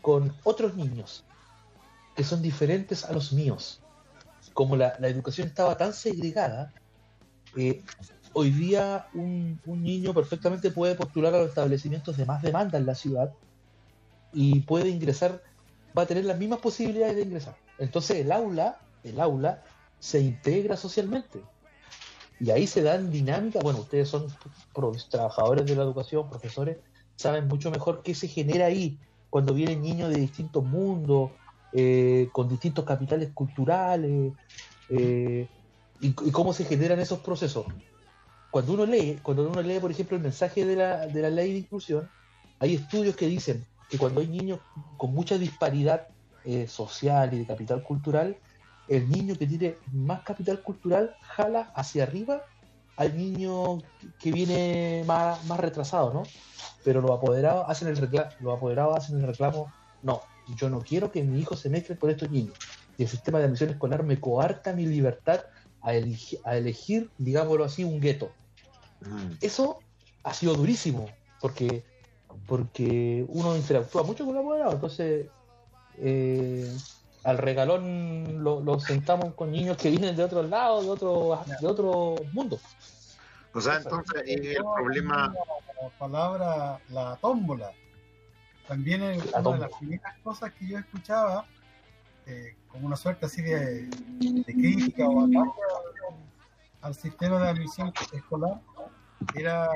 con otros niños que son diferentes a los míos. Como la, la educación estaba tan segregada, eh, hoy día un, niño perfectamente puede postular a los establecimientos de más demanda en la ciudad y puede ingresar, va a tener las mismas posibilidades de ingresar. Entonces el aula, el aula se integra socialmente. Y ahí se dan dinámicas, bueno, ustedes son trabajadores de la educación, profesores, saben mucho mejor qué se genera ahí cuando vienen niños de distintos mundos, eh, con distintos capitales culturales, eh, y cómo se generan esos procesos. Cuando uno lee, cuando uno lee, por ejemplo, el mensaje de la, de la ley de inclusión, hay estudios que dicen que cuando hay niños con mucha disparidad eh, social y de capital cultural, el niño que tiene más capital cultural jala hacia arriba al niño que viene más, más retrasado, ¿no? Pero los apoderados hacen el reclamo, los apoderados hacen el reclamo, no, yo no quiero que mi hijo se mezcle con estos niños. Y el sistema de admisión escolar me coarta mi libertad a, eligi- a elegir, digámoslo así, un gueto. Eso ha sido durísimo, porque, porque uno interactúa mucho con el apoderado, entonces eh, al regalón lo, lo sentamos con niños que vienen de otros lados, de otro, de otro mundo. O sea, entonces el problema... La palabra, la tómbola. También es La una de las primeras cosas que yo escuchaba, eh, como una suerte así de, de crítica o ataque al sistema de admisión escolar, era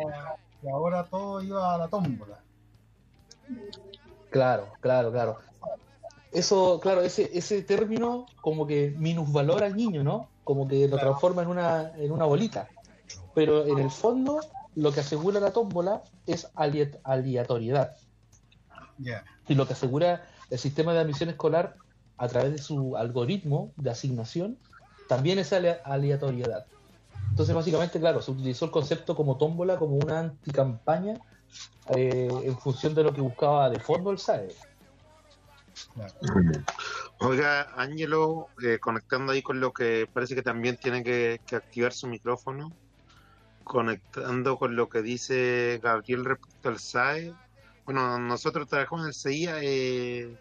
que ahora todo iba a la tómbola. Claro, claro, claro. Eso, claro, ese, ese término como que minusvalora al niño, ¿no? Como que lo transforma en una, en una bolita. Pero en el fondo, lo que asegura la tómbola es aleatoriedad. Ya. Y lo que asegura el sistema de admisión escolar a través de su algoritmo de asignación también es alea- aleatoriedad. Entonces, básicamente, claro, se utilizó el concepto como tómbola como una anticampaña eh, en función de lo que buscaba de fondo el SAE. Oiga, Ángelo, eh, conectando ahí con lo que parece que también tiene que, que activar su micrófono, conectando con lo que dice Gabriel respecto al SAE. Bueno, nosotros trabajamos en el CIA, eh,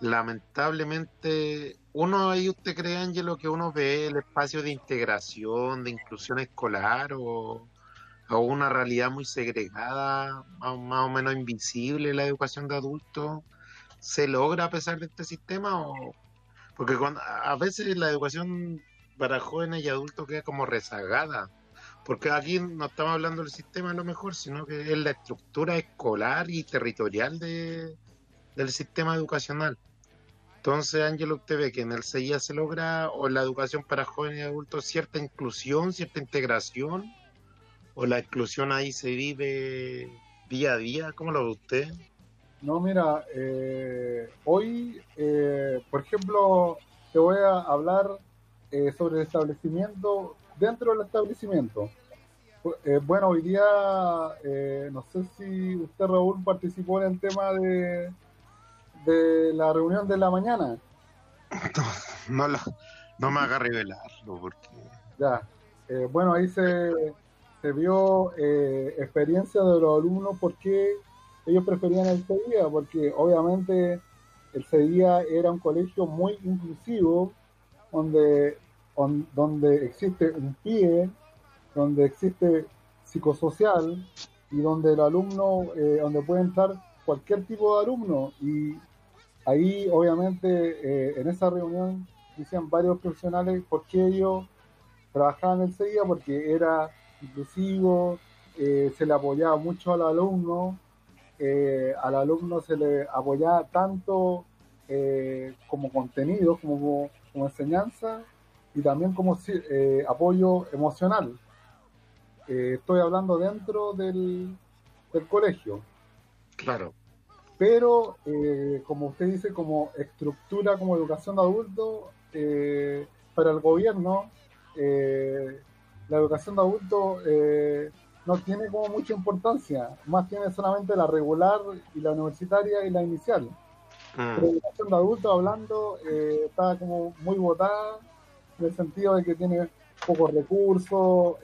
lamentablemente, uno ahí usted cree, Ángelo, que uno ve el espacio de integración, de inclusión escolar o, o una realidad muy segregada, más, o menos invisible la educación de adultos se logra a pesar de este sistema o porque a veces la educación para jóvenes y adultos queda como rezagada porque aquí no estamos hablando del sistema a lo mejor sino que es la estructura escolar y territorial de, del sistema educacional entonces Ángelo usted ve que en el CIA se logra o en la educación para jóvenes y adultos cierta inclusión cierta integración o la exclusión ahí se vive día a día ¿cómo lo ve usted? No, mira, eh, hoy, eh, por ejemplo, te voy a hablar eh, sobre el establecimiento, dentro del establecimiento. Eh, bueno, hoy día, eh, no sé si usted, Raúl, participó en el tema de, de la reunión de la mañana. (laughs) no, lo- no me haga revelarlo porque Ya, eh, bueno, ahí se, se vio eh, experiencia de los alumnos porque ellos preferían el CEDIA, porque obviamente el CEDIA era un colegio muy inclusivo, donde, on- donde existe un PIE, donde existe psicosocial y donde el alumno, eh, donde puede entrar cualquier tipo de alumno. Y ahí obviamente eh, en esa reunión decían varios profesionales por qué ellos trabajaban el CEDIA, porque era inclusivo, eh, se le apoyaba mucho al alumno, eh, al alumno se le apoyaba tanto como contenido, como, como enseñanza y también como apoyo emocional. Estoy hablando dentro del, del colegio. Claro. Pero, eh, como usted dice, como estructura, como educación de adultos, eh, para el gobierno, eh, la educación de adultos eh, no tiene como mucha importancia, más tiene solamente la regular y la universitaria y la inicial. Pero la educación de adultos, hablando, está como muy votada en el sentido de que tiene pocos recursos.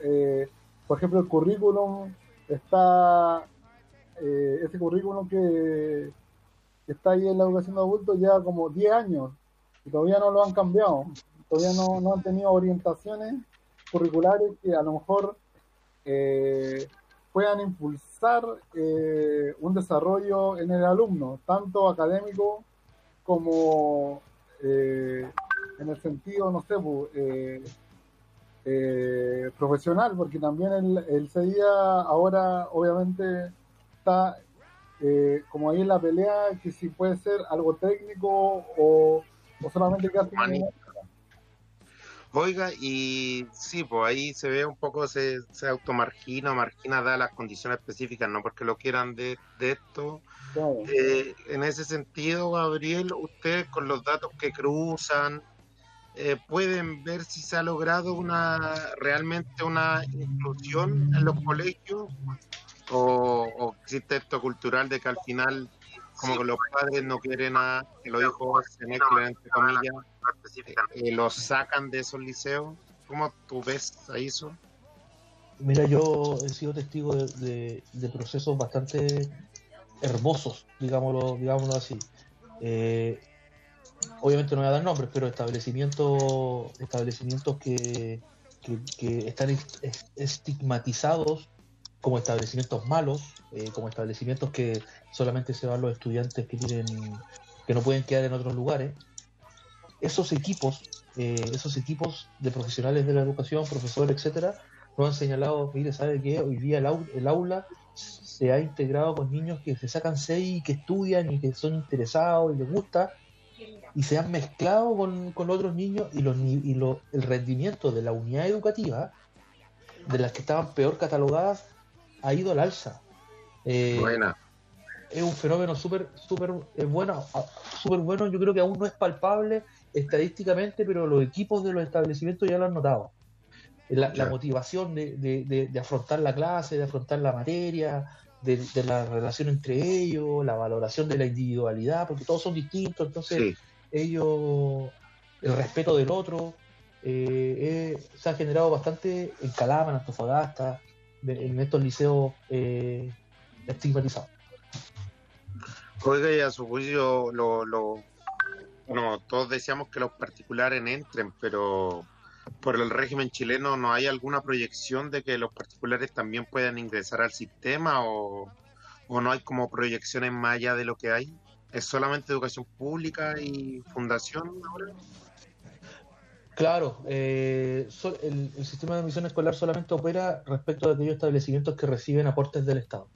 por ejemplo, el currículum está, eh, ese currículum que, está ahí en la educación de adultos lleva como 10 años y todavía no lo han cambiado. Todavía no, no han tenido orientaciones curriculares que a lo mejor eh, puedan impulsar eh, un desarrollo en el alumno, tanto académico como en el sentido, no sé, pu- eh, profesional, porque también el, el ahora obviamente está eh, como ahí en la pelea, que si puede ser algo técnico o, o solamente hace Oiga, y sí, pues ahí se ve un poco, se, se automargina, margina, da las condiciones específicas, no porque lo quieran de, de esto. Eh, en ese sentido, Gabriel, ustedes con los datos que cruzan, eh, pueden ver si se ha logrado una realmente una inclusión en los colegios o, o existe esto cultural de que al final como que los padres no quieren a que los hijos se mezclen entre comillas eh, los sacan de esos liceos ¿cómo tú ves a eso? Mira, yo he sido testigo de, procesos bastante hermosos, digámoslo, digámoslo así. Eh, obviamente no voy a dar nombres, pero establecimientos, establecimientos que, que- que están es- estigmatizados como establecimientos malos, eh, como establecimientos que solamente se van los estudiantes que tienen, que no pueden quedar en otros lugares. Esos equipos, eh, esos equipos de profesionales de la educación, profesores, etcétera, nos han señalado, mire, ¿sabe qué? Hoy día el, au- el aula se ha integrado con niños que se sacan seis y que estudian y que son interesados y les gusta y se han mezclado con, con otros niños y, los, y lo- el rendimiento de la unidad educativa, de las que estaban peor catalogadas, ha ido al alza. Eh, Buena. es un fenómeno súper súper eh, bueno súper bueno yo creo que aún no es palpable estadísticamente pero los equipos de los establecimientos ya lo han notado la, la motivación de, de- de- de afrontar la clase de afrontar la materia de, de la relación entre ellos la valoración de la individualidad porque todos son distintos entonces Sí. ellos el respeto del otro eh, eh, se ha generado bastante en Calama, en Antofagasta, de- en estos liceos eh, estigmatizados. Oiga, y a su juicio, lo, lo, bueno, todos decíamos que los particulares entren, pero por el régimen chileno no hay alguna proyección de que los particulares también puedan ingresar al sistema o, o no hay como proyecciones más allá de lo que hay. ¿Es solamente educación pública y fundación ahora? Claro, eh, so- el, el sistema de admisión escolar solamente opera respecto de aquellos establecimientos que reciben aportes del Estado.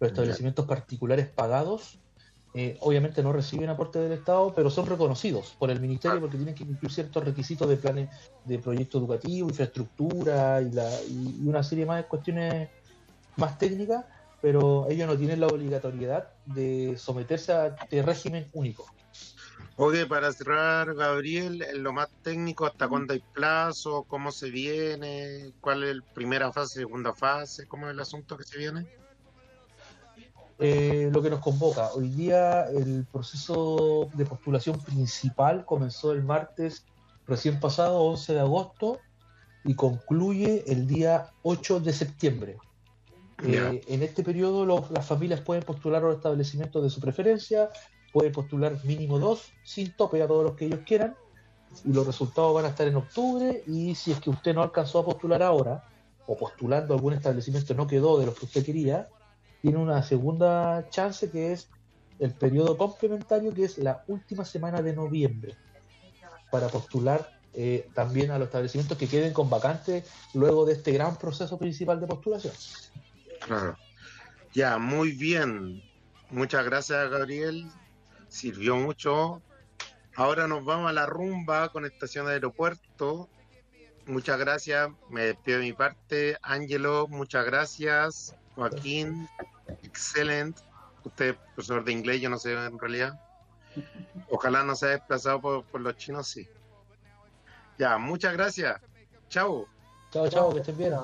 Los establecimientos particulares pagados, eh, obviamente no reciben aportes del Estado, pero son reconocidos por el Ministerio porque tienen que cumplir ciertos requisitos de planes de proyecto educativo, infraestructura y, la, y una serie más de cuestiones más técnicas, pero ellos no tienen la obligatoriedad de someterse a este régimen único. Oye, para cerrar, Gabriel, en lo más técnico, ¿hasta cuándo hay plazo? ¿Cómo se viene? ¿Cuál es la primera fase, segunda fase? ¿Cómo es el asunto que se viene? eh, lo que nos convoca. Hoy día el proceso de postulación principal comenzó el martes recién pasado, 11 de agosto, y concluye el día 8 de septiembre. Eh, en este periodo los- las familias pueden postular a los establecimientos de su preferencia, pueden postular mínimo dos, sin tope a todos los que ellos quieran, y los resultados van a estar en octubre, y si es que usted no alcanzó a postular ahora, o postulando algún establecimiento no quedó de los que usted quería, tiene una segunda chance que es el periodo complementario, que es la última semana de noviembre, para postular eh, también a los establecimientos que queden con vacantes luego de este gran proceso principal de postulación. Claro. Ya, muy bien. Muchas gracias, Gabriel. Sirvió mucho. Ahora nos vamos a la rumba con estación de aeropuerto. Muchas gracias. Me despido de mi parte. Ángelo, muchas gracias. Joaquín, excelente. Usted es profesor de inglés, yo no sé en realidad. Ojalá no se haya desplazado por, por los chinos, sí. Ya, muchas gracias. Chao. Chao, chao, que estén bien.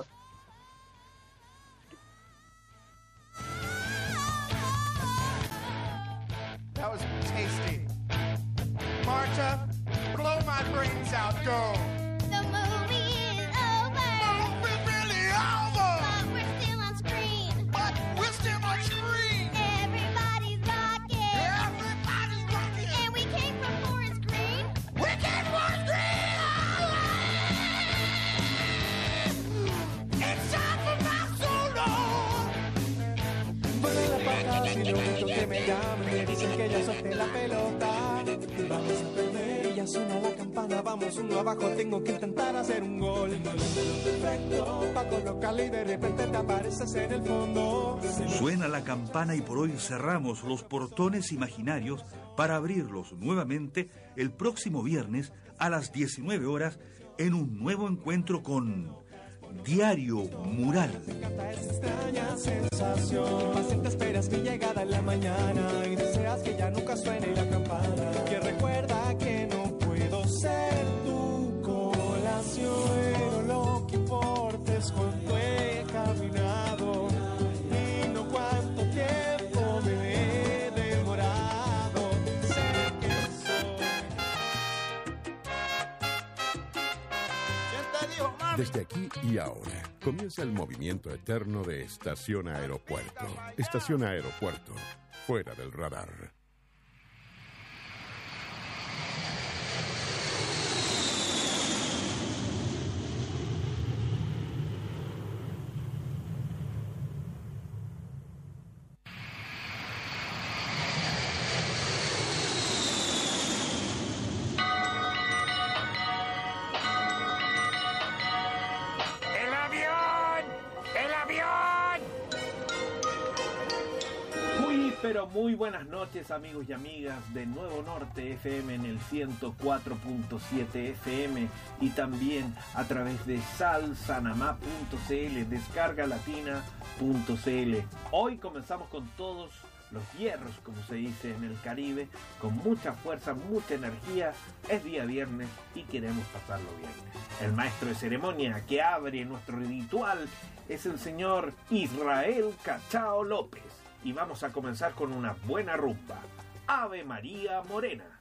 Suena la campana. Y por hoy cerramos los portones imaginarios para abrirlos nuevamente el próximo viernes a las 19 horas en un nuevo encuentro con Diario Mural. Extraña sensación. Paciente esperas mi llegada la mañana y deseas que ya nunca suene la campana. Que recuerda que Desde aquí y ahora comienza el movimiento eterno de estación aeropuerto. Estación aeropuerto, fuera del radar. Buenas noches amigos y amigas de Nuevo Norte FM en el 104.7 FM y también a través de salsanamá.cl, descargalatina.cl. Hoy comenzamos con todos los hierros, como se dice en el Caribe, con mucha fuerza, mucha energía. Es día viernes y queremos pasarlo bien. El maestro de ceremonia que abre nuestro ritual es el señor Israel Cachao López. Y vamos a comenzar con una buena rumba. Ave María Morena.